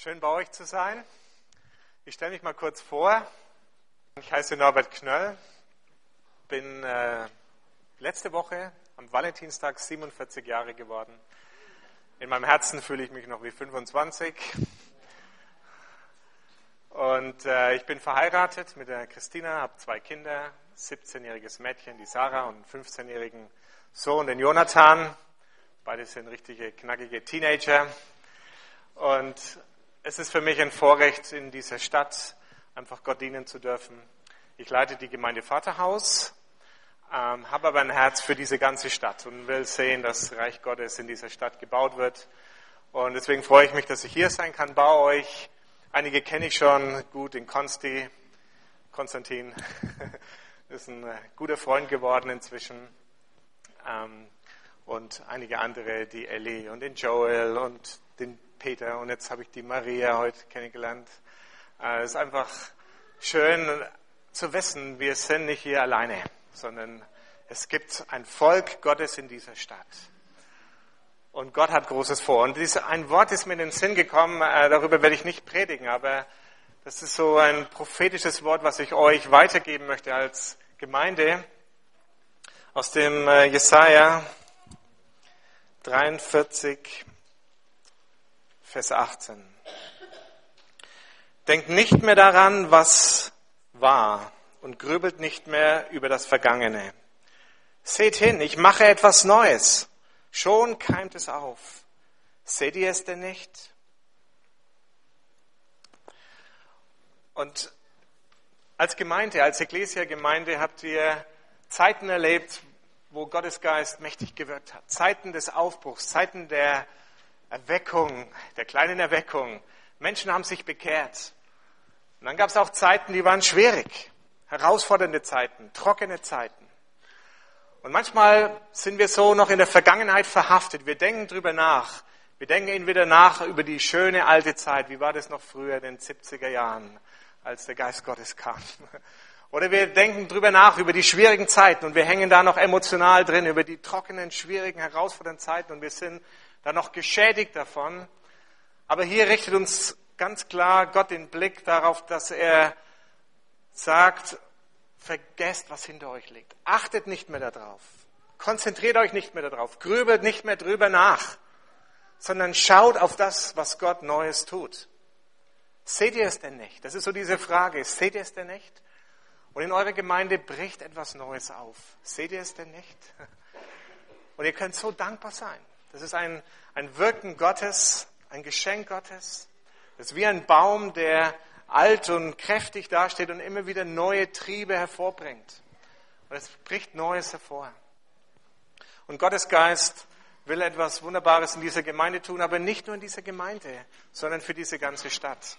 Schön bei euch zu sein. Ich stelle mich mal kurz vor. Ich heiße Norbert Knöll, bin äh, letzte Woche am Valentinstag 47 Jahre geworden. In meinem Herzen fühle ich mich noch wie 25. Und äh, ich bin verheiratet mit der Christina, habe zwei Kinder, 17-jähriges Mädchen, die Sarah, und einen 15-jährigen Sohn, den Jonathan. Beide sind richtige knackige Teenager. Und es ist für mich ein Vorrecht, in dieser Stadt einfach Gott dienen zu dürfen. Ich leite die Gemeinde Vaterhaus, ähm, habe aber ein Herz für diese ganze Stadt und will sehen, dass das Reich Gottes in dieser Stadt gebaut wird. Und deswegen freue ich mich, dass ich hier sein kann bei euch. Einige kenne ich schon gut, den Konsti, Konstantin, ist ein guter Freund geworden inzwischen. Ähm, und einige andere, die Ellie und den Joel und den Peter und jetzt habe ich die Maria heute kennengelernt. Äh, es ist einfach schön zu wissen, wir sind nicht hier alleine, sondern es gibt ein Volk Gottes in dieser Stadt. Und Gott hat Großes vor. Und ein Wort ist mir in den Sinn gekommen, äh, darüber werde ich nicht predigen, aber das ist so ein prophetisches Wort, was ich euch weitergeben möchte als Gemeinde aus dem äh, Jesaja 43, Vers 18. Denkt nicht mehr daran, was war und grübelt nicht mehr über das Vergangene. Seht hin, ich mache etwas Neues. Schon keimt es auf. Seht ihr es denn nicht? Und als Gemeinde, als Ecclesia-Gemeinde habt ihr Zeiten erlebt, wo Gottes Geist mächtig gewirkt hat. Zeiten des Aufbruchs, Zeiten der Erweckung, der kleinen Erweckung. Menschen haben sich bekehrt. Und dann gab es auch Zeiten, die waren schwierig, herausfordernde Zeiten, trockene Zeiten. Und manchmal sind wir so noch in der Vergangenheit verhaftet. Wir denken drüber nach. Wir denken entweder nach über die schöne alte Zeit. Wie war das noch früher in den 70er Jahren, als der Geist Gottes kam? Oder wir denken drüber nach über die schwierigen Zeiten und wir hängen da noch emotional drin, über die trockenen, schwierigen, herausfordernden Zeiten und wir sind dann noch geschädigt davon. Aber hier richtet uns ganz klar Gott den Blick darauf, dass er sagt, vergesst, was hinter euch liegt. Achtet nicht mehr darauf. Konzentriert euch nicht mehr darauf. Grübelt nicht mehr drüber nach, sondern schaut auf das, was Gott Neues tut. Seht ihr es denn nicht? Das ist so diese Frage. Seht ihr es denn nicht? Und in eurer Gemeinde bricht etwas Neues auf. Seht ihr es denn nicht? Und ihr könnt so dankbar sein. Das ist ein, ein Wirken Gottes, ein Geschenk Gottes. Das ist wie ein Baum, der alt und kräftig dasteht und immer wieder neue Triebe hervorbringt. Und es bricht Neues hervor. Und Gottes Geist will etwas Wunderbares in dieser Gemeinde tun, aber nicht nur in dieser Gemeinde, sondern für diese ganze Stadt.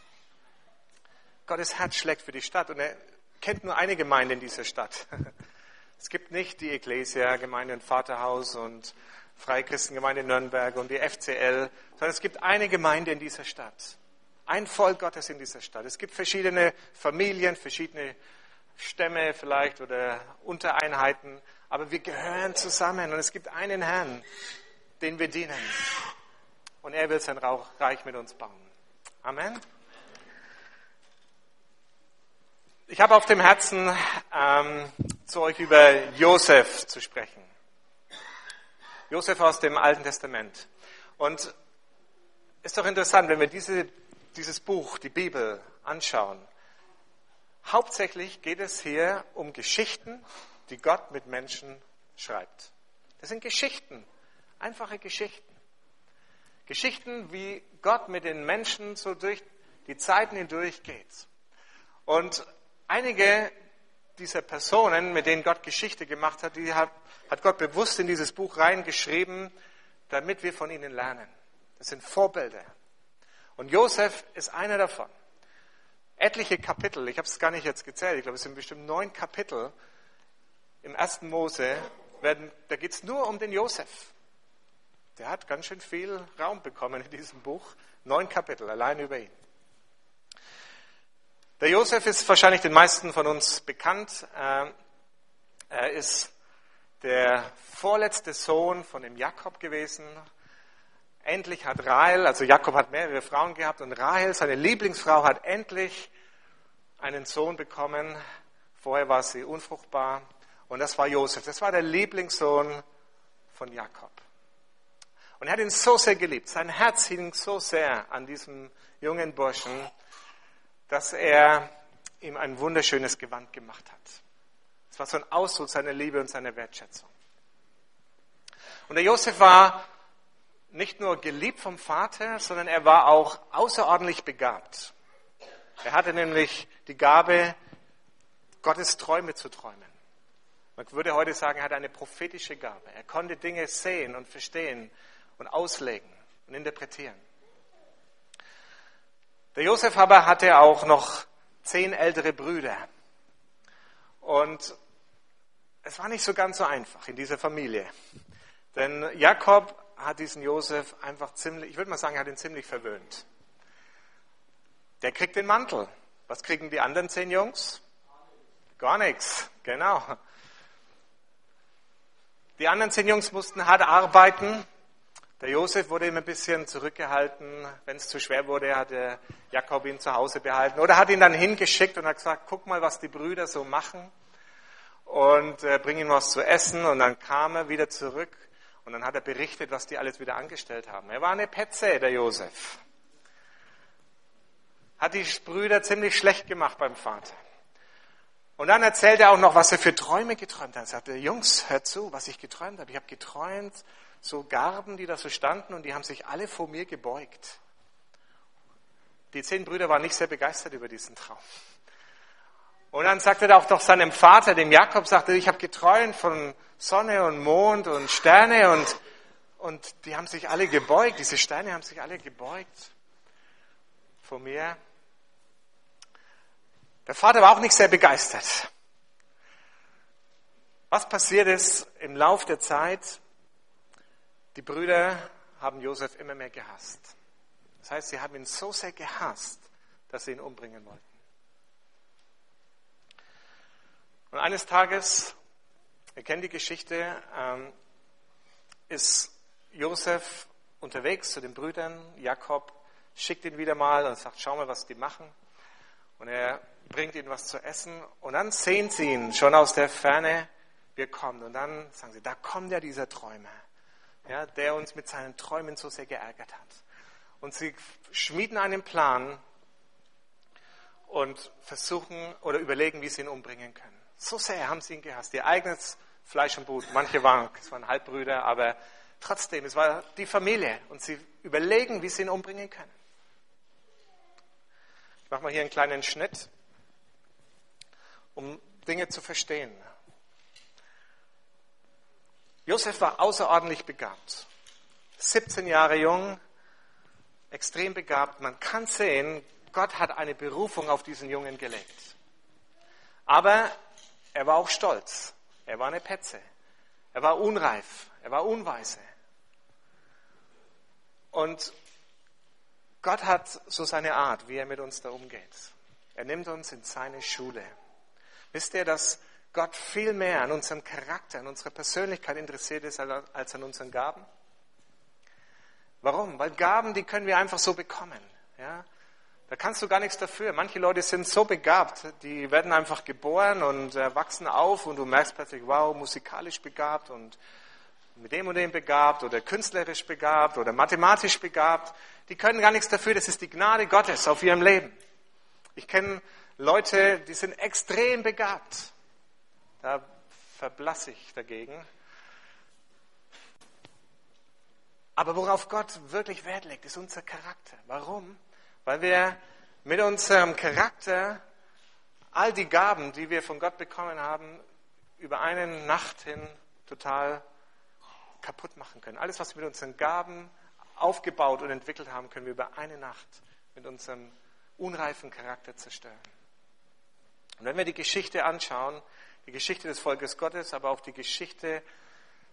Gottes Herz schlägt für die Stadt und er kennt nur eine Gemeinde in dieser Stadt. Es gibt nicht die Ecclesia, Gemeinde und Vaterhaus und Freikristengemeinde Nürnberg und die FCL, sondern es gibt eine Gemeinde in dieser Stadt. Ein Volk Gottes in dieser Stadt. Es gibt verschiedene Familien, verschiedene Stämme vielleicht oder Untereinheiten, aber wir gehören zusammen und es gibt einen Herrn, den wir dienen. Und er will sein Reich mit uns bauen. Amen. Ich habe auf dem Herzen, ähm, zu euch über Josef zu sprechen. Josef aus dem Alten Testament. Und ist doch interessant, wenn wir diese, dieses Buch, die Bibel, anschauen. Hauptsächlich geht es hier um Geschichten, die Gott mit Menschen schreibt. Das sind Geschichten, einfache Geschichten. Geschichten, wie Gott mit den Menschen so durch die Zeiten hindurch geht. Und einige dieser Personen, mit denen Gott Geschichte gemacht hat, die hat, Gott bewusst in dieses Buch reingeschrieben, damit wir von ihnen lernen. Das sind Vorbilder. Und Josef ist einer davon. Etliche Kapitel, ich habe es gar nicht jetzt gezählt, ich glaube, es sind bestimmt neun Kapitel im ersten Mose, werden, da geht es nur um den Josef. Der hat ganz schön viel Raum bekommen in diesem Buch. Neun Kapitel, allein über ihn. Der Josef ist wahrscheinlich den meisten von uns bekannt. Ähm, er ist der vorletzte Sohn von dem Jakob gewesen. endlich hat Rahel, also Jakob hat mehrere Frauen gehabt und Rahel, seine Lieblingsfrau, hat endlich einen Sohn bekommen. Vorher war sie unfruchtbar und das war Josef. Das war der Lieblingssohn von Jakob. Und er hat ihn so sehr geliebt. Sein Herz hing so sehr an diesem jungen Burschen, dass er ihm ein wunderschönes Gewand gemacht hat. Es war so ein Ausdruck seiner Liebe und seiner Wertschätzung. Und der Josef war nicht nur geliebt vom Vater, sondern er war auch außerordentlich begabt. Er hatte nämlich die Gabe, Gottes Träume zu träumen. Man würde heute sagen, er hatte eine prophetische Gabe. Er konnte Dinge sehen und verstehen und auslegen und interpretieren. Der Josef aber hatte auch noch zehn ältere Brüder. Und es war nicht so ganz so einfach in dieser Familie. Denn Jakob hat diesen Josef einfach ziemlich, ich würde mal sagen, er hat ihn ziemlich verwöhnt. Der kriegt den Mantel. Was kriegen die anderen zehn Jungs? Gar nichts, genau. Die anderen zehn Jungs mussten hart arbeiten. Der Josef wurde immer ein bisschen zurückgehalten. Wenn es zu schwer wurde, hat der Jakob ihn zu Hause behalten. Oder hat ihn dann hingeschickt und hat gesagt, guck mal, was die Brüder so machen. Und äh, bring ihm was zu essen. Und dann kam er wieder zurück. Und dann hat er berichtet, was die alles wieder angestellt haben. Er war eine Petze, der Josef. Hat die Brüder ziemlich schlecht gemacht beim Vater. Und dann erzählt er auch noch, was er für Träume geträumt hat. Er sagte, Jungs, hört zu, was ich geträumt habe. Ich habe geträumt, so Garben, die da so standen und die haben sich alle vor mir gebeugt. Die zehn Brüder waren nicht sehr begeistert über diesen Traum. Und dann sagte er auch noch seinem Vater, dem Jakob, sagte, ich habe geträumt von Sonne und Mond und Sterne und, und die haben sich alle gebeugt, diese Steine haben sich alle gebeugt vor mir. Der Vater war auch nicht sehr begeistert. Was passiert ist im Lauf der Zeit? Die Brüder haben Josef immer mehr gehasst. Das heißt, sie haben ihn so sehr gehasst, dass sie ihn umbringen wollten. Und eines Tages, ihr kennt die Geschichte, ähm, ist Josef unterwegs zu den Brüdern. Jakob schickt ihn wieder mal und sagt, schau mal, was die machen. Und er bringt ihnen was zu essen und dann sehen sie ihn schon aus der Ferne, wir kommen. Und dann sagen sie, da kommt ja dieser Träumer, ja, der uns mit seinen Träumen so sehr geärgert hat. Und sie schmieden einen Plan und versuchen oder überlegen, wie sie ihn umbringen können. So sehr haben sie ihn gehasst, ihr eigenes Fleisch und Blut. Manche waren, es waren Halbbrüder, aber trotzdem, es war die Familie und sie überlegen, wie sie ihn umbringen können. Ich mache mal hier einen kleinen Schnitt um Dinge zu verstehen. Josef war außerordentlich begabt. 17 Jahre jung, extrem begabt. Man kann sehen, Gott hat eine Berufung auf diesen Jungen gelegt. Aber er war auch stolz. Er war eine Petze. Er war unreif. Er war unweise. Und Gott hat so seine Art, wie er mit uns da umgeht. Er nimmt uns in seine Schule. Wisst ihr, dass Gott viel mehr an unserem Charakter, an unserer Persönlichkeit interessiert ist als an unseren Gaben? Warum? Weil Gaben, die können wir einfach so bekommen. Ja? Da kannst du gar nichts dafür. Manche Leute sind so begabt, die werden einfach geboren und äh, wachsen auf und du merkst plötzlich, wow, musikalisch begabt und mit dem und dem begabt oder künstlerisch begabt oder mathematisch begabt. Die können gar nichts dafür. Das ist die Gnade Gottes auf ihrem Leben. Ich kenne Leute, die sind extrem begabt. Da verblasse ich dagegen. Aber worauf Gott wirklich Wert legt, ist unser Charakter. Warum? Weil wir mit unserem Charakter all die Gaben, die wir von Gott bekommen haben, über eine Nacht hin total kaputt machen können. Alles, was wir mit unseren Gaben aufgebaut und entwickelt haben, können wir über eine Nacht mit unserem unreifen Charakter zerstören. Und wenn wir die Geschichte anschauen, die Geschichte des Volkes Gottes, aber auch die Geschichte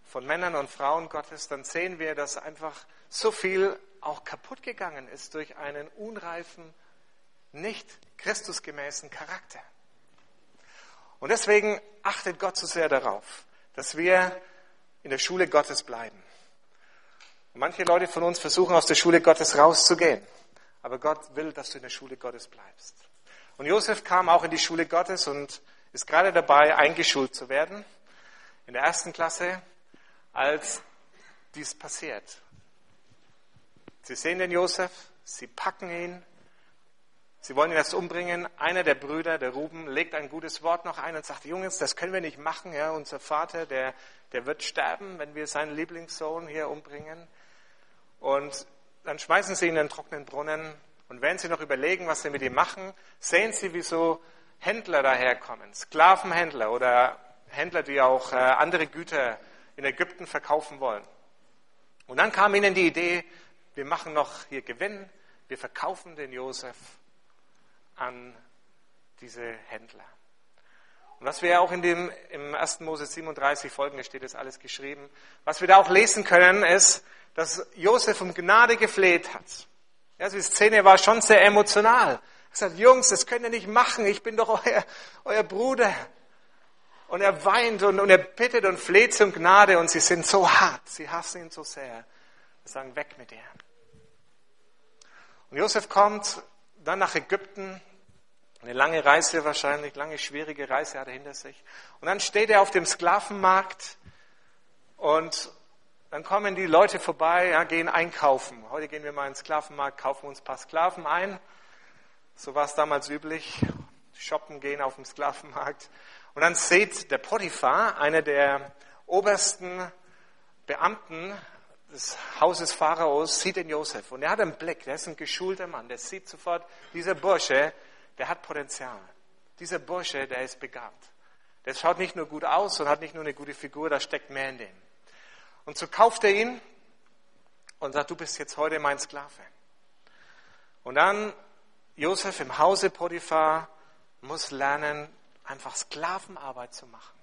von Männern und Frauen Gottes, dann sehen wir, dass einfach so viel auch kaputt gegangen ist durch einen unreifen, nicht Christusgemäßen Charakter. Und deswegen achtet Gott so sehr darauf, dass wir in der Schule Gottes bleiben. Manche Leute von uns versuchen aus der Schule Gottes rauszugehen. Aber Gott will, dass du in der Schule Gottes bleibst. Und Josef kam auch in die Schule Gottes und ist gerade dabei, eingeschult zu werden. In der ersten Klasse, als dies passiert. Sie sehen den Josef, sie packen ihn, sie wollen ihn erst umbringen. Einer der Brüder, der Ruben, legt ein gutes Wort noch ein und sagt, Jungs, das können wir nicht machen. Ja, unser Vater, der, der wird sterben, wenn wir seinen Lieblingssohn hier umbringen. Und dann schmeißen sie ihn in den trockenen Brunnen. Und wenn sie noch überlegen, was sie mit ihm machen, sehen sie, wie so Händler daherkommen, Sklavenhändler oder Händler, die auch äh, andere Güter in Ägypten verkaufen wollen. Und dann kam ihnen die Idee, wir machen noch hier Gewinn, wir verkaufen den Josef an diese Händler. Und was wir auch in dem, im 1. Mose 37 folgende steht, ist alles geschrieben. Was wir da auch lesen können, ist, dass Josef um Gnade gefleht hat. Ja, die Szene war schon sehr emotional. Er sagt, Jungs, das könnt ihr nicht machen, ich bin doch euer, euer Bruder. Und er weint und, und er bittet und fleht zum Gnade und sie sind so hart, sie hassen ihn so sehr. Sie sagen, weg mit dir. Und Josef kommt dann nach Ägypten, eine lange Reise wahrscheinlich, lange schwierige Reise hat er hinter sich. Und dann steht er auf dem Sklavenmarkt und dann kommen die Leute vorbei, ja, gehen einkaufen. Heute gehen wir mal in den Sklavenmarkt, kaufen uns ein paar Sklaven ein. So war es damals üblich. Shoppen gehen auf dem Sklavenmarkt. Und dann sieht der Potiphar, einer der obersten Beamten des Hauses Pharaos, sieht den Josef. Und er hat einen Blick, der ist ein geschulter Mann. Der sieht sofort, dieser Bursche, der hat Potenzial. Dieser Bursche, der ist begabt. Der schaut nicht nur gut aus und hat nicht nur eine gute Figur, da steckt mehr in dem. Und so kauft er ihn und sagt, du bist jetzt heute mein Sklave. Und dann Josef im Hause Potiphar muss lernen, einfach Sklavenarbeit zu machen.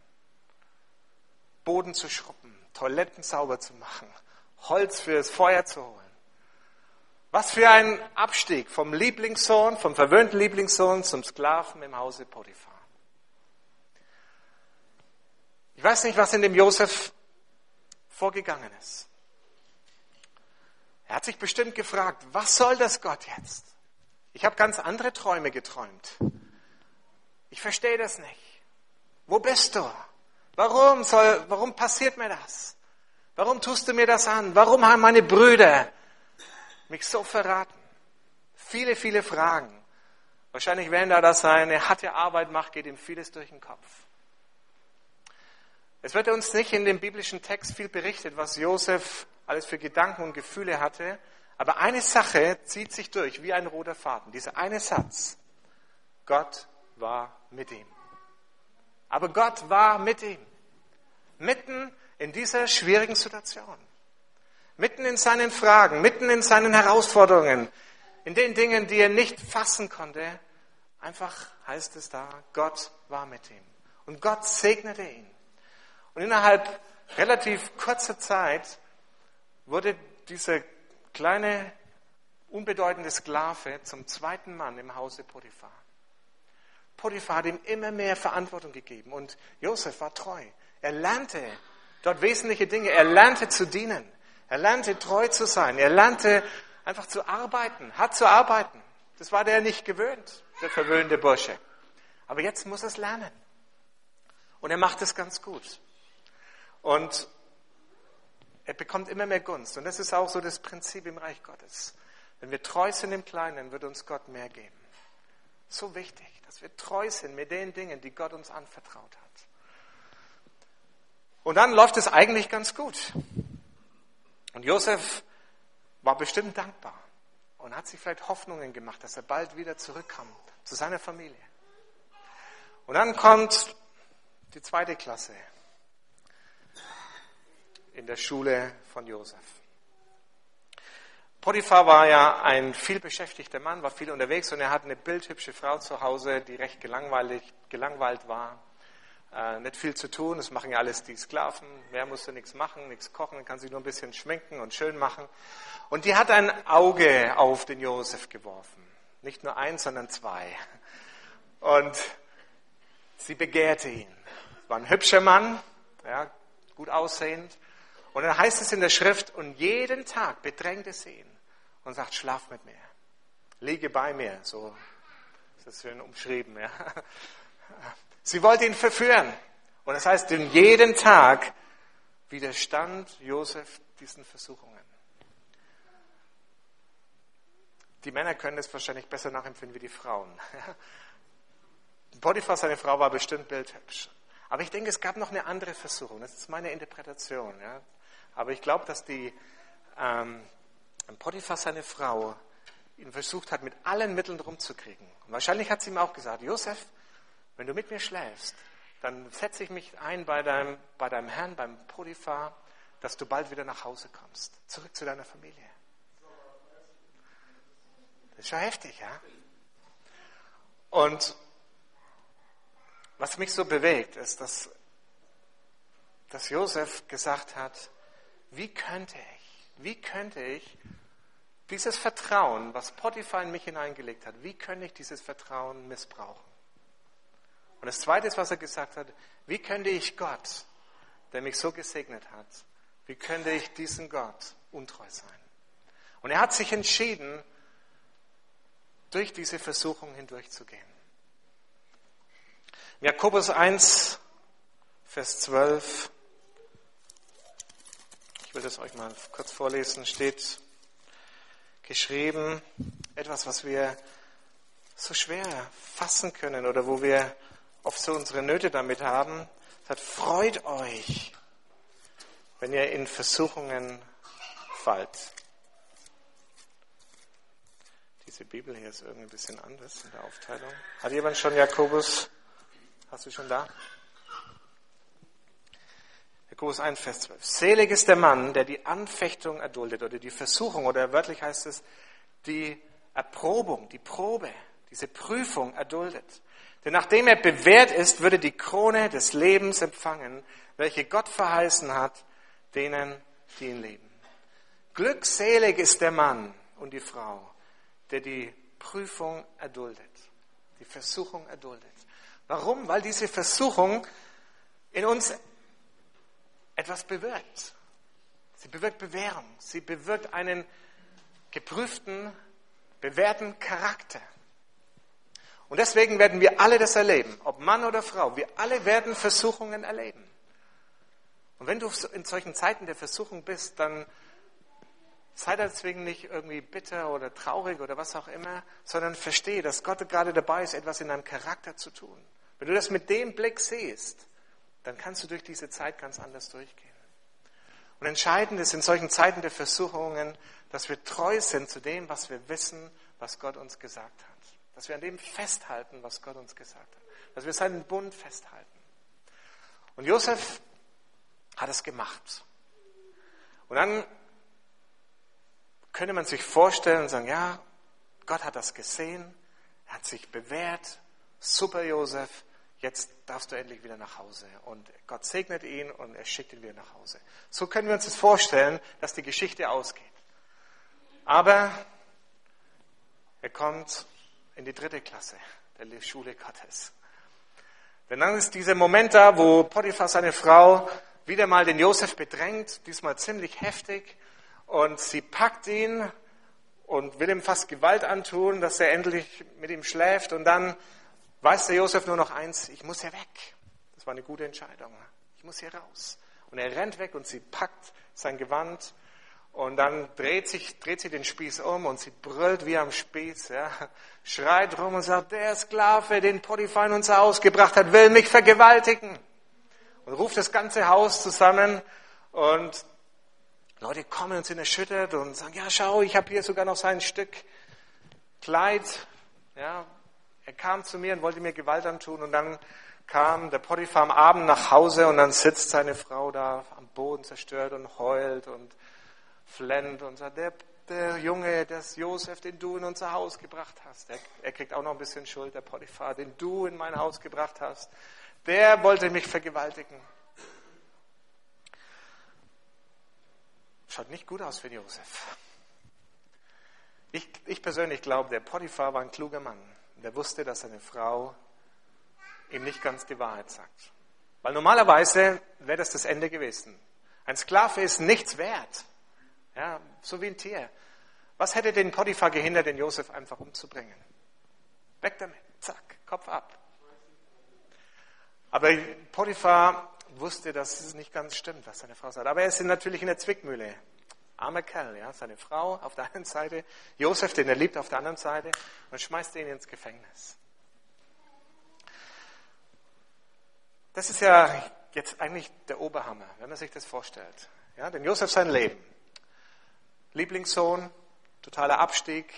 Boden zu schruppen, Toiletten sauber zu machen, Holz fürs Feuer zu holen. Was für ein Abstieg vom Lieblingssohn, vom verwöhnten Lieblingssohn zum Sklaven im Hause Potiphar. Ich weiß nicht, was in dem Josef vorgegangen ist. Er hat sich bestimmt gefragt, was soll das Gott jetzt? Ich habe ganz andere Träume geträumt. Ich verstehe das nicht. Wo bist du? Warum soll, warum passiert mir das? Warum tust du mir das an? Warum haben meine Brüder mich so verraten? Viele, viele Fragen. Wahrscheinlich, wenn da das seine harte Arbeit macht, geht ihm vieles durch den Kopf. Es wird uns nicht in dem biblischen Text viel berichtet, was Josef alles für Gedanken und Gefühle hatte. Aber eine Sache zieht sich durch wie ein roter Faden. Dieser eine Satz. Gott war mit ihm. Aber Gott war mit ihm. Mitten in dieser schwierigen Situation. Mitten in seinen Fragen, mitten in seinen Herausforderungen, in den Dingen, die er nicht fassen konnte. Einfach heißt es da, Gott war mit ihm. Und Gott segnete ihn. Und innerhalb relativ kurzer Zeit wurde dieser kleine, unbedeutende Sklave zum zweiten Mann im Hause Potiphar. Potiphar hat ihm immer mehr Verantwortung gegeben und Josef war treu. Er lernte dort wesentliche Dinge. Er lernte zu dienen. Er lernte treu zu sein. Er lernte einfach zu arbeiten, hat zu arbeiten. Das war der nicht gewöhnt, der verwöhnte Bursche. Aber jetzt muss er es lernen. Und er macht es ganz gut. Und er bekommt immer mehr Gunst. Und das ist auch so das Prinzip im Reich Gottes. Wenn wir treu sind im Kleinen, wird uns Gott mehr geben. So wichtig, dass wir treu sind mit den Dingen, die Gott uns anvertraut hat. Und dann läuft es eigentlich ganz gut. Und Josef war bestimmt dankbar und hat sich vielleicht Hoffnungen gemacht, dass er bald wieder zurückkam zu seiner Familie. Und dann kommt die zweite Klasse in der Schule von Josef. Potiphar war ja ein viel beschäftigter Mann, war viel unterwegs und er hatte eine bildhübsche Frau zu Hause, die recht gelangweilt war. Äh, nicht viel zu tun, das machen ja alles die Sklaven. Mehr musste nichts machen, nichts kochen, kann sich nur ein bisschen schminken und schön machen. Und die hat ein Auge auf den Josef geworfen. Nicht nur eins, sondern zwei. Und sie begehrte ihn. War ein hübscher Mann, ja, gut aussehend. Und dann heißt es in der Schrift, und jeden Tag bedrängt es ihn und sagt, schlaf mit mir, liege bei mir, so ist das schön umschrieben. Ja. Sie wollte ihn verführen. Und das heißt, in jeden Tag widerstand Josef diesen Versuchungen. Die Männer können es wahrscheinlich besser nachempfinden wie die Frauen. Potiphar, seine Frau, war bestimmt bildhübsch. Aber ich denke, es gab noch eine andere Versuchung. Das ist meine Interpretation. Ja. Aber ich glaube, dass die ähm, Potiphar, seine Frau, ihn versucht hat, mit allen Mitteln rumzukriegen. Und wahrscheinlich hat sie ihm auch gesagt, Josef, wenn du mit mir schläfst, dann setze ich mich ein bei deinem, bei deinem Herrn, beim Potiphar, dass du bald wieder nach Hause kommst, zurück zu deiner Familie. Das ist schon heftig, ja? Und was mich so bewegt, ist, dass, dass Josef gesagt hat, wie könnte ich, wie könnte ich dieses Vertrauen, was Potiphar in mich hineingelegt hat, wie könnte ich dieses Vertrauen missbrauchen? Und das Zweite ist, was er gesagt hat, wie könnte ich Gott, der mich so gesegnet hat, wie könnte ich diesen Gott untreu sein? Und er hat sich entschieden, durch diese Versuchung hindurchzugehen. Jakobus 1, Vers 12. Ich will das euch mal kurz vorlesen. Steht geschrieben, etwas, was wir so schwer fassen können oder wo wir oft so unsere Nöte damit haben. Es hat, freut euch, wenn ihr in Versuchungen fallt. Diese Bibel hier ist irgendwie ein bisschen anders in der Aufteilung. Hat jemand schon Jakobus Hast du schon da? Jakobus 1, Vers 12. Selig ist der Mann, der die Anfechtung erduldet oder die Versuchung oder wörtlich heißt es die Erprobung, die Probe, diese Prüfung erduldet. Denn nachdem er bewährt ist, würde die Krone des Lebens empfangen, welche Gott verheißen hat, denen, die ihn lieben. Glückselig ist der Mann und die Frau, der die Prüfung erduldet, die Versuchung erduldet. Warum? Weil diese Versuchung in uns etwas bewirkt. Sie bewirkt Bewährung. Sie bewirkt einen geprüften, bewährten Charakter. Und deswegen werden wir alle das erleben, ob Mann oder Frau. Wir alle werden Versuchungen erleben. Und wenn du in solchen Zeiten der Versuchung bist, dann sei deswegen nicht irgendwie bitter oder traurig oder was auch immer, sondern verstehe, dass Gott gerade dabei ist, etwas in deinem Charakter zu tun. Wenn du das mit dem Blick siehst, dann kannst du durch diese Zeit ganz anders durchgehen. Und entscheidend ist in solchen Zeiten der Versuchungen, dass wir treu sind zu dem, was wir wissen, was Gott uns gesagt hat. Dass wir an dem festhalten, was Gott uns gesagt hat. Dass wir seinen Bund festhalten. Und Josef hat es gemacht. Und dann könnte man sich vorstellen und sagen, ja, Gott hat das gesehen, er hat sich bewährt, super Josef, jetzt darfst du endlich wieder nach Hause. Und Gott segnet ihn und er schickt ihn wieder nach Hause. So können wir uns das vorstellen, dass die Geschichte ausgeht. Aber er kommt in die dritte Klasse der Schule Gottes. Denn dann ist dieser Moment da, wo Potiphar seine Frau wieder mal den Josef bedrängt, diesmal ziemlich heftig, und sie packt ihn und will ihm fast Gewalt antun, dass er endlich mit ihm schläft, und dann weiß der Josef nur noch eins, ich muss hier weg. Das war eine gute Entscheidung. Ich muss hier raus. Und er rennt weg und sie packt sein Gewand und dann dreht, sich, dreht sie den Spieß um und sie brüllt wie am Spieß, ja, schreit rum und sagt, der Sklave, den Potiphar in unser Haus gebracht hat, will mich vergewaltigen. Und ruft das ganze Haus zusammen und Leute kommen und sind erschüttert und sagen, ja schau, ich habe hier sogar noch sein Stück Kleid, ja, er kam zu mir und wollte mir Gewalt antun und dann kam der Potiphar am Abend nach Hause und dann sitzt seine Frau da am Boden zerstört und heult und flennt und sagt, der, der Junge, das Josef, den du in unser Haus gebracht hast, er, er kriegt auch noch ein bisschen Schuld, der Potiphar, den du in mein Haus gebracht hast, der wollte mich vergewaltigen. Schaut nicht gut aus für Josef. Ich, ich persönlich glaube, der Potiphar war ein kluger Mann der wusste, dass seine Frau ihm nicht ganz die Wahrheit sagt. Weil normalerweise wäre das das Ende gewesen. Ein Sklave ist nichts wert. Ja, so wie ein Tier. Was hätte den Potiphar gehindert, den Josef einfach umzubringen? Weg damit. Zack, Kopf ab. Aber Potiphar wusste, dass es nicht ganz stimmt, was seine Frau sagt. Aber er ist natürlich in der Zwickmühle. Armer Kerl, ja, seine Frau auf der einen Seite, Josef, den er liebt, auf der anderen Seite und schmeißt ihn ins Gefängnis. Das ist ja jetzt eigentlich der Oberhammer, wenn man sich das vorstellt. Ja, denn Josef sein Leben. Lieblingssohn, totaler Abstieg,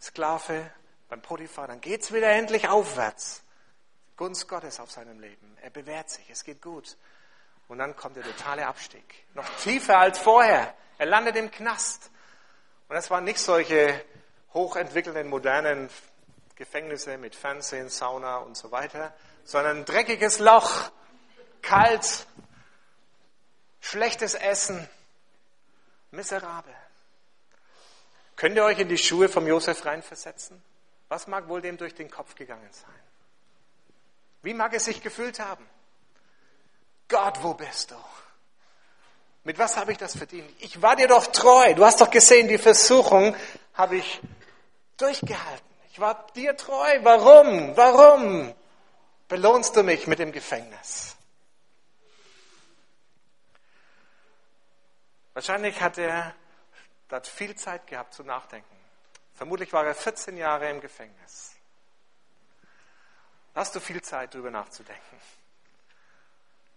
Sklave beim Potiphar, dann geht es wieder endlich aufwärts. Gunst Gottes auf seinem Leben. Er bewährt sich, es geht gut. Und dann kommt der totale Abstieg. Noch tiefer als vorher. Er landet im Knast. Und das waren nicht solche hochentwickelten, modernen Gefängnisse mit Fernsehen, Sauna und so weiter, sondern ein dreckiges Loch, kalt, schlechtes Essen, miserabel. Könnt ihr euch in die Schuhe vom Josef reinversetzen? Was mag wohl dem durch den Kopf gegangen sein? Wie mag es sich gefühlt haben? Gott, wo bist du? Mit was habe ich das verdient? Ich war dir doch treu. Du hast doch gesehen, die Versuchung habe ich durchgehalten. Ich war dir treu. Warum? Warum belohnst du mich mit dem Gefängnis? Wahrscheinlich hat er dort viel Zeit gehabt zu nachdenken. Vermutlich war er 14 Jahre im Gefängnis. Da hast du viel Zeit, darüber nachzudenken.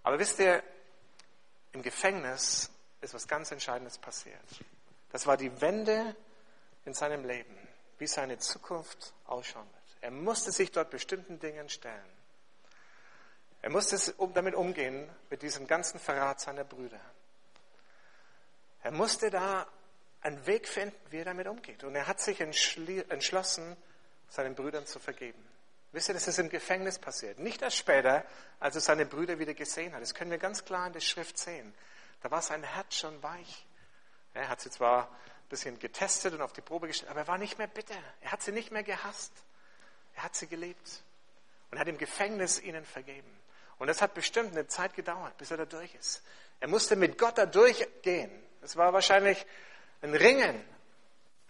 Aber wisst ihr, im Gefängnis ist was ganz Entscheidendes passiert. Das war die Wende in seinem Leben, wie seine Zukunft ausschauen wird. Er musste sich dort bestimmten Dingen stellen. Er musste damit umgehen, mit diesem ganzen Verrat seiner Brüder. Er musste da einen Weg finden, wie er damit umgeht. Und er hat sich entschlossen, seinen Brüdern zu vergeben. Wisst ihr, das ist im Gefängnis passiert. Nicht erst später, als er seine Brüder wieder gesehen hat. Das können wir ganz klar in der Schrift sehen. Da war sein Herz schon weich. Er hat sie zwar ein bisschen getestet und auf die Probe gestellt, aber er war nicht mehr bitter. Er hat sie nicht mehr gehasst. Er hat sie geliebt und hat im Gefängnis ihnen vergeben. Und das hat bestimmt eine Zeit gedauert, bis er da durch ist. Er musste mit Gott da durchgehen. Es war wahrscheinlich ein Ringen.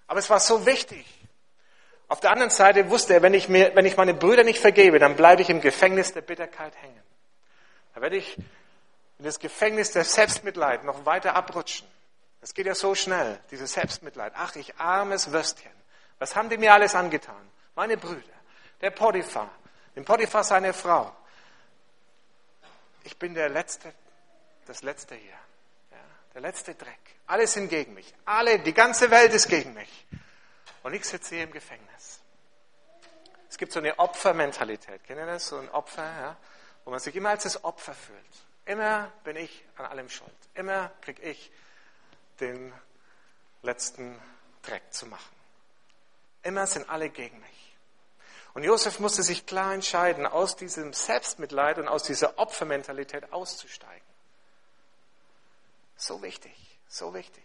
Aber es war so wichtig. Auf der anderen Seite wusste er, wenn ich, mir, wenn ich meine Brüder nicht vergebe, dann bleibe ich im Gefängnis der Bitterkeit hängen. Dann werde ich in das Gefängnis der Selbstmitleid noch weiter abrutschen. Das geht ja so schnell, dieses Selbstmitleid. Ach, ich armes Würstchen. Was haben die mir alles angetan? Meine Brüder, der Potiphar, dem Potiphar seine Frau. Ich bin der Letzte, das Letzte hier. Ja, der letzte Dreck. Alle sind gegen mich. Alle, die ganze Welt ist gegen mich. Und ich sitze hier im Gefängnis. Es gibt so eine Opfermentalität. Kennen ihr das? So ein Opfer, ja? wo man sich immer als das Opfer fühlt. Immer bin ich an allem schuld. Immer kriege ich den letzten Dreck zu machen. Immer sind alle gegen mich. Und Josef musste sich klar entscheiden, aus diesem Selbstmitleid und aus dieser Opfermentalität auszusteigen. So wichtig, so wichtig.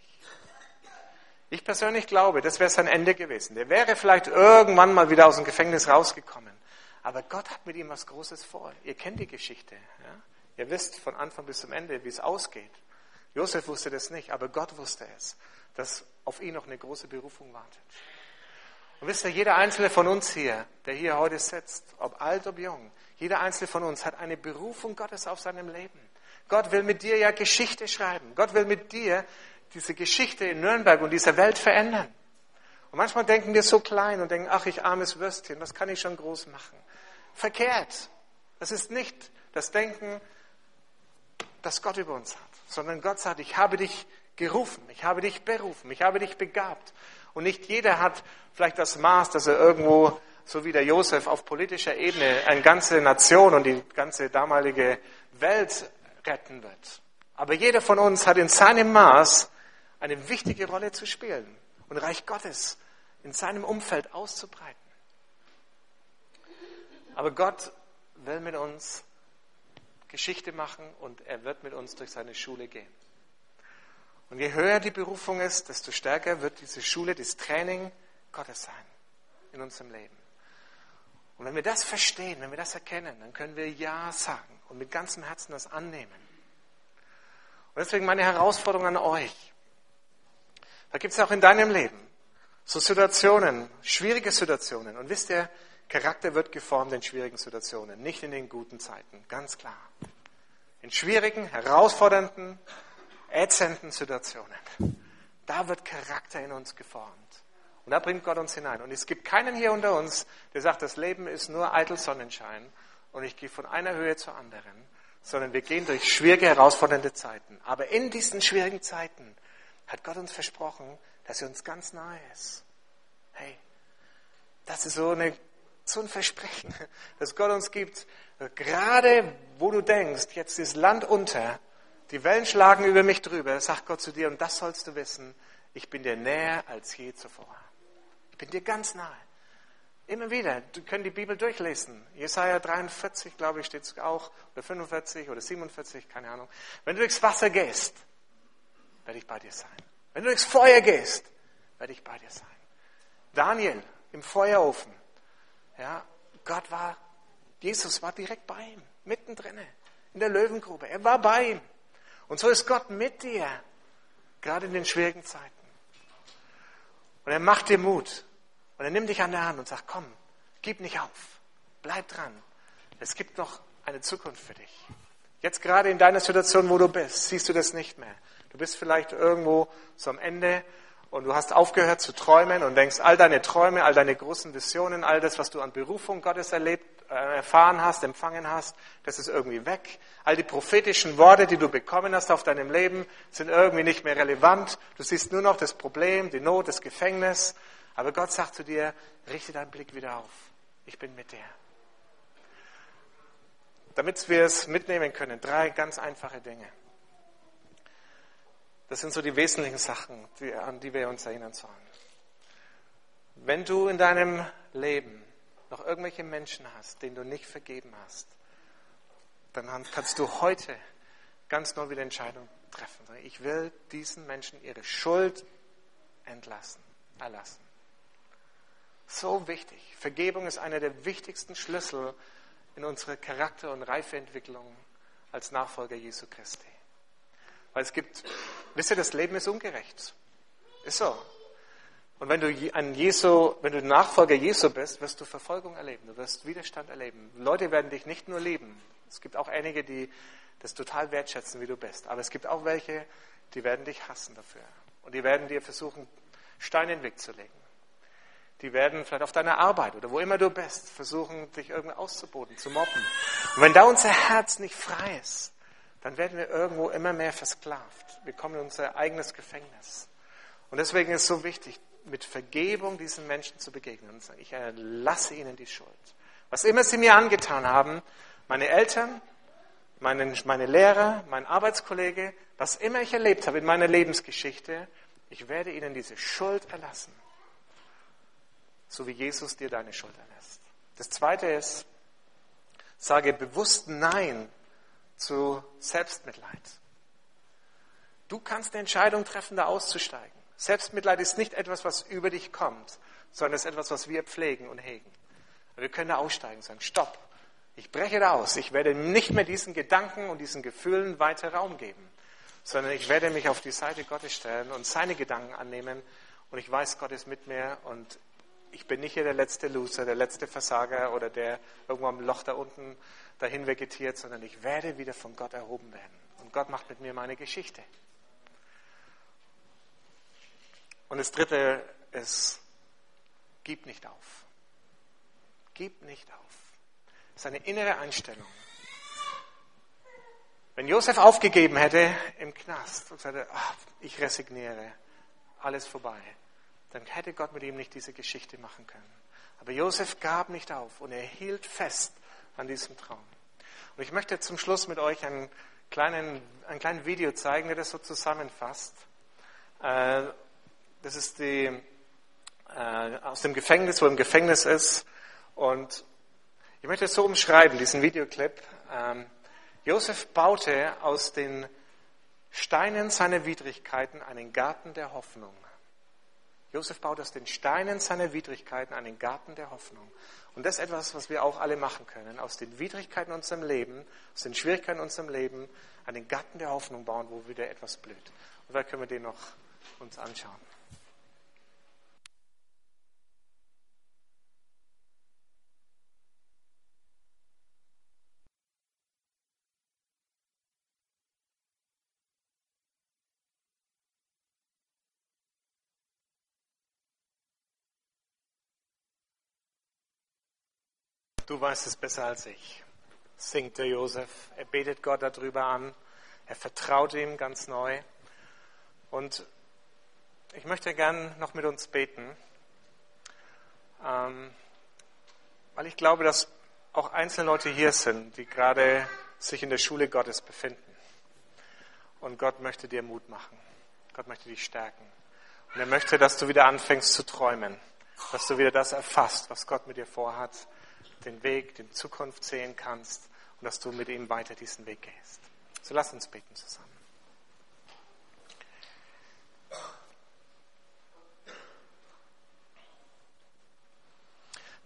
Ich persönlich glaube, das wäre sein Ende gewesen. Der wäre vielleicht irgendwann mal wieder aus dem Gefängnis rausgekommen. Aber Gott hat mit ihm was Großes vor. Ihr kennt die Geschichte. Ja? Ihr wisst von Anfang bis zum Ende, wie es ausgeht. Josef wusste das nicht, aber Gott wusste es, dass auf ihn noch eine große Berufung wartet. Und wisst ihr, jeder einzelne von uns hier, der hier heute sitzt, ob alt, ob jung, jeder einzelne von uns hat eine Berufung Gottes auf seinem Leben. Gott will mit dir ja Geschichte schreiben. Gott will mit dir diese Geschichte in Nürnberg und dieser Welt verändern. Und manchmal denken wir so klein und denken, ach, ich armes Würstchen, was kann ich schon groß machen? Verkehrt. Das ist nicht das Denken, das Gott über uns hat, sondern Gott sagt, ich habe dich gerufen, ich habe dich berufen, ich habe dich begabt. Und nicht jeder hat vielleicht das Maß, dass er irgendwo, so wie der Josef, auf politischer Ebene eine ganze Nation und die ganze damalige Welt retten wird. Aber jeder von uns hat in seinem Maß eine wichtige Rolle zu spielen und Reich Gottes in seinem Umfeld auszubreiten. Aber Gott will mit uns Geschichte machen und er wird mit uns durch seine Schule gehen. Und je höher die Berufung ist, desto stärker wird diese Schule, dieses Training Gottes sein in unserem Leben. Und wenn wir das verstehen, wenn wir das erkennen, dann können wir Ja sagen und mit ganzem Herzen das annehmen. deswegen meine Herausforderung an euch. Da gibt es auch in deinem Leben so Situationen, schwierige Situationen. Und wisst ihr, Charakter wird geformt in schwierigen Situationen, nicht in den guten Zeiten, ganz klar. In schwierigen, herausfordernden, ätzenden Situationen. Da wird Charakter in uns geformt. Und da bringt Gott uns hinein. Und es gibt keinen hier unter uns, der sagt, das Leben ist nur eitel Sonnenschein und ich gehe von einer Höhe zur anderen, sondern wir gehen durch schwierige, herausfordernde Zeiten. Aber in diesen schwierigen Zeiten hat Gott uns versprochen, dass er uns ganz nahe ist. Hey, das ist so, eine, so ein Versprechen, das Gott uns gibt. Gerade wo du denkst, jetzt ist Land unter, die Wellen schlagen über mich drüber, sagt Gott zu dir, und das sollst du wissen, ich bin dir näher als je zuvor. Ich bin dir ganz nahe. Immer wieder, du können die Bibel durchlesen. Jesaja 43, glaube ich, steht es auch, oder 45 oder 47, keine Ahnung. Wenn du durchs Wasser gehst, werde ich bei dir sein. Wenn du durchs Feuer gehst, werde ich bei dir sein. Daniel im Feuerofen. Ja, Gott war, Jesus war direkt bei ihm, mittendrin, in der Löwengrube. Er war bei ihm. Und so ist Gott mit dir, gerade in den schwierigen Zeiten. Und er macht dir Mut. Und er nimmt dich an der Hand und sagt, komm, gib nicht auf, bleib dran. Es gibt noch eine Zukunft für dich. Jetzt gerade in deiner Situation, wo du bist, siehst du das nicht mehr. Du bist vielleicht irgendwo so am Ende und du hast aufgehört zu träumen und denkst, all deine Träume, all deine großen Visionen, all das, was du an Berufung Gottes erlebt, äh, erfahren hast, empfangen hast, das ist irgendwie weg. All die prophetischen Worte, die du bekommen hast auf deinem Leben, sind irgendwie nicht mehr relevant. Du siehst nur noch das Problem, die Not, das Gefängnis aber Gott sagt zu dir, richte deinen Blick wieder auf. Ich bin mit dir. Damit wir es mitnehmen können, drei ganz einfache Dinge. Das sind so die wesentlichen Sachen, die, an die wir uns erinnern sollen. Wenn du in deinem Leben noch irgendwelche Menschen hast, denen du nicht vergeben hast, dann kannst du heute ganz neu wieder Entscheidung treffen. Ich will diesen Menschen ihre Schuld entlassen, erlassen. So wichtig. Vergebung ist einer der wichtigsten Schlüssel in unserer Charakter- und Reifeentwicklung als Nachfolger Jesu Christi. Weil es gibt, wisst ihr, das Leben ist ungerecht. Ist so. Und wenn du ein Jesu, wenn du Nachfolger Jesu bist, wirst du Verfolgung erleben, du wirst Widerstand erleben. Leute werden dich nicht nur lieben. Es gibt auch einige, die das total wertschätzen, wie du bist. Aber es gibt auch welche, die werden dich hassen dafür. Und die werden dir versuchen, Steine in den Weg zu legen. Die werden vielleicht auf deiner Arbeit oder wo immer du bist, versuchen, dich irgendwie auszuboten, zu mobben. Und wenn da unser Herz nicht frei ist, dann werden wir irgendwo immer mehr versklavt. Wir kommen in unser eigenes Gefängnis. Und deswegen ist es so wichtig, mit Vergebung diesen Menschen zu begegnen und zu sagen, ich erlasse ihnen die Schuld. Was immer sie mir angetan haben, meine Eltern, meine, meine Lehrer, mein Arbeitskollege, was immer ich erlebt habe in meiner Lebensgeschichte, ich werde ihnen diese Schuld erlassen so wie Jesus dir deine Schuld erlässt. Das zweite ist, sage bewusst Nein zu Selbstmitleid. Du kannst eine Entscheidung treffen, da auszusteigen. Selbstmitleid ist nicht etwas, was über dich kommt, sondern es ist etwas, was wir pflegen und hegen. wir können da aussteigen und sagen, stopp, ich breche da aus. Ich werde nicht mehr diesen Gedanken und diesen Gefühlen weiter Raum geben, sondern ich werde mich auf die Seite Gottes stellen und seine Gedanken annehmen. Und ich weiß, Gott ist mit mir und ich bin nicht hier der letzte Loser, der letzte Versager oder der irgendwo am Loch da unten dahin vegetiert, sondern ich werde wieder von Gott erhoben werden. Und Gott macht mit mir meine Geschichte. Und das dritte ist, gib nicht auf. Gib nicht auf. Das ist eine innere Einstellung. Wenn Josef aufgegeben hätte im Knast und sagte, ach, ich resigniere, alles vorbei, dann hätte Gott mit ihm nicht diese Geschichte machen können. Aber Josef gab nicht auf und er hielt fest an diesem Traum. Und ich möchte zum Schluss mit euch einen kleinen, ein kleines Video zeigen, der das so zusammenfasst. Äh, das ist die, äh, aus dem Gefängnis, wo er im Gefängnis ist. Und ich möchte es so umschreiben, diesen Videoclip. Ähm, Josef baute aus den Steinen seiner Widrigkeiten einen Garten der Hoffnung. Josef baut aus den Steinen seiner Widrigkeiten einen Garten der Hoffnung. Und das ist etwas, was wir auch alle machen können. Aus den Widrigkeiten unserem Leben, aus den Schwierigkeiten unserem Leben, einen Garten der Hoffnung bauen, wo wieder etwas blüht. Und da können wir den noch uns anschauen. Du weißt es besser als ich, singt der Josef. Er betet Gott darüber an. Er vertraut ihm ganz neu. Und ich möchte gern noch mit uns beten, ähm, weil ich glaube, dass auch einzelne Leute hier sind, die gerade sich in der Schule Gottes befinden. Und Gott möchte dir Mut machen. Gott möchte dich stärken. Und er möchte, dass du wieder anfängst zu träumen, dass du wieder das erfasst, was Gott mit dir vorhat den Weg, den Zukunft sehen kannst und dass du mit ihm weiter diesen Weg gehst. So lass uns beten zusammen.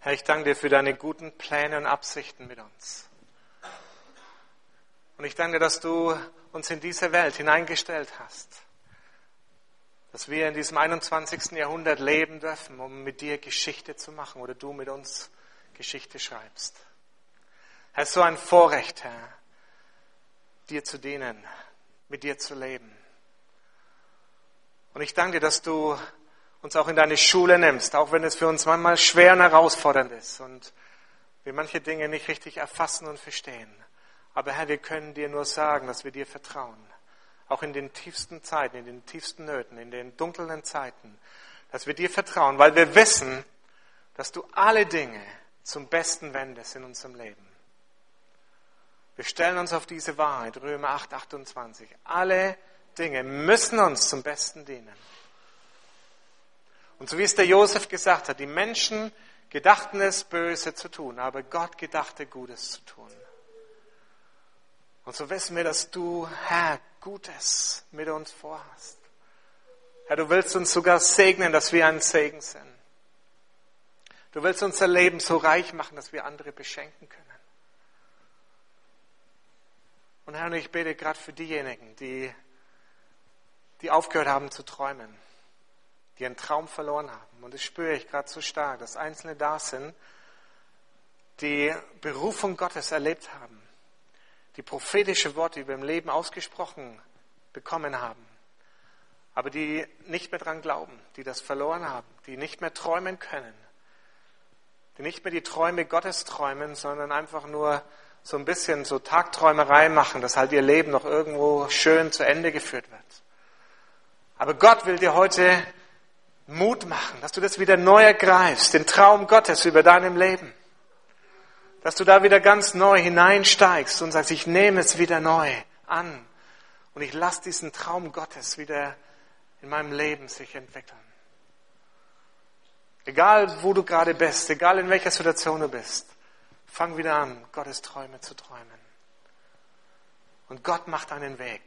Herr, ich danke dir für deine guten Pläne und Absichten mit uns. Und ich danke dir, dass du uns in diese Welt hineingestellt hast. Dass wir in diesem 21. Jahrhundert leben dürfen, um mit dir Geschichte zu machen oder du mit uns Geschichte schreibst. Herr, so ein Vorrecht, Herr, dir zu dienen, mit dir zu leben. Und ich danke dir, dass du uns auch in deine Schule nimmst, auch wenn es für uns manchmal schwer und herausfordernd ist und wir manche Dinge nicht richtig erfassen und verstehen. Aber Herr, wir können dir nur sagen, dass wir dir vertrauen. Auch in den tiefsten Zeiten, in den tiefsten Nöten, in den dunklen Zeiten, dass wir dir vertrauen, weil wir wissen, dass du alle Dinge zum Besten wendest in unserem Leben. Wir stellen uns auf diese Wahrheit, Römer 8, 28. Alle Dinge müssen uns zum Besten dienen. Und so wie es der Josef gesagt hat, die Menschen gedachten es, Böse zu tun, aber Gott gedachte, Gutes zu tun. Und so wissen wir, dass du, Herr, Gutes mit uns vorhast. Herr, du willst uns sogar segnen, dass wir ein Segen sind. Du willst unser Leben so reich machen, dass wir andere beschenken können. Und Herr, ich bete gerade für diejenigen, die, die aufgehört haben zu träumen, die einen Traum verloren haben. Und das spüre ich gerade so stark, dass Einzelne da sind, die Berufung Gottes erlebt haben, die prophetische Worte über im Leben ausgesprochen bekommen haben, aber die nicht mehr dran glauben, die das verloren haben, die nicht mehr träumen können, die nicht mehr die Träume Gottes träumen, sondern einfach nur so ein bisschen so Tagträumerei machen, dass halt ihr Leben noch irgendwo schön zu Ende geführt wird. Aber Gott will dir heute Mut machen, dass du das wieder neu ergreifst, den Traum Gottes über deinem Leben. Dass du da wieder ganz neu hineinsteigst und sagst, ich nehme es wieder neu an und ich lasse diesen Traum Gottes wieder in meinem Leben sich entwickeln. Egal, wo du gerade bist, egal in welcher Situation du bist, fang wieder an, Gottes Träume zu träumen. Und Gott macht einen Weg.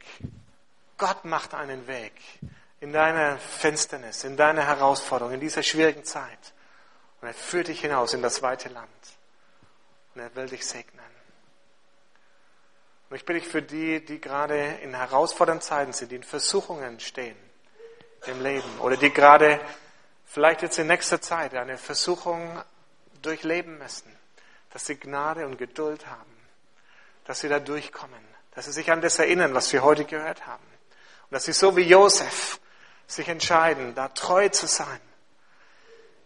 Gott macht einen Weg in deiner Finsternis, in deiner Herausforderung, in dieser schwierigen Zeit. Und er führt dich hinaus in das weite Land. Und er will dich segnen. Und ich bitte dich für die, die gerade in herausfordernden Zeiten sind, die in Versuchungen stehen im Leben oder die gerade vielleicht jetzt in nächster Zeit eine Versuchung durchleben müssen, dass sie Gnade und Geduld haben, dass sie da durchkommen, dass sie sich an das erinnern, was wir heute gehört haben. Und dass sie so wie Josef sich entscheiden, da treu zu sein.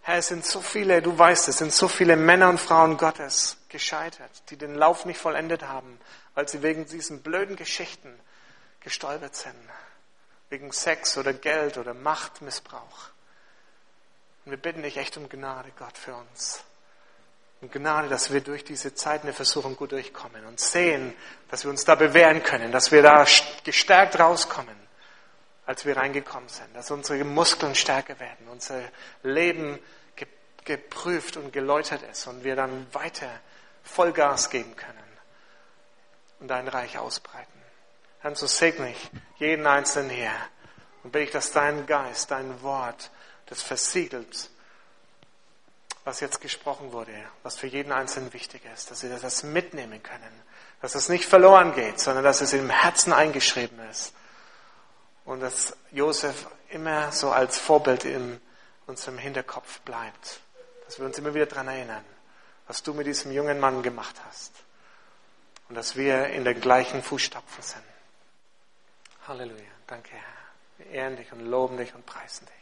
Herr, es sind so viele, du weißt, es sind so viele Männer und Frauen Gottes gescheitert, die den Lauf nicht vollendet haben, weil sie wegen diesen blöden Geschichten gestolpert sind. Wegen Sex oder Geld oder Machtmissbrauch. Und wir bitten dich echt um Gnade, Gott, für uns. Um Gnade, dass wir durch diese Zeiten der Versuchung gut durchkommen und sehen, dass wir uns da bewähren können, dass wir da gestärkt rauskommen, als wir reingekommen sind, dass unsere Muskeln stärker werden, unser Leben geprüft und geläutert ist und wir dann weiter Vollgas geben können und dein Reich ausbreiten. Herr, so segne ich jeden Einzelnen hier und bitte ich, dass dein Geist, dein Wort das versiegelt, was jetzt gesprochen wurde, was für jeden Einzelnen wichtig ist, dass sie das mitnehmen können, dass es nicht verloren geht, sondern dass es im Herzen eingeschrieben ist und dass Josef immer so als Vorbild in unserem Hinterkopf bleibt, dass wir uns immer wieder daran erinnern, was du mit diesem jungen Mann gemacht hast und dass wir in den gleichen Fußstapfen sind. Halleluja. Danke, Herr. Wir ehren dich und loben dich und preisen dich.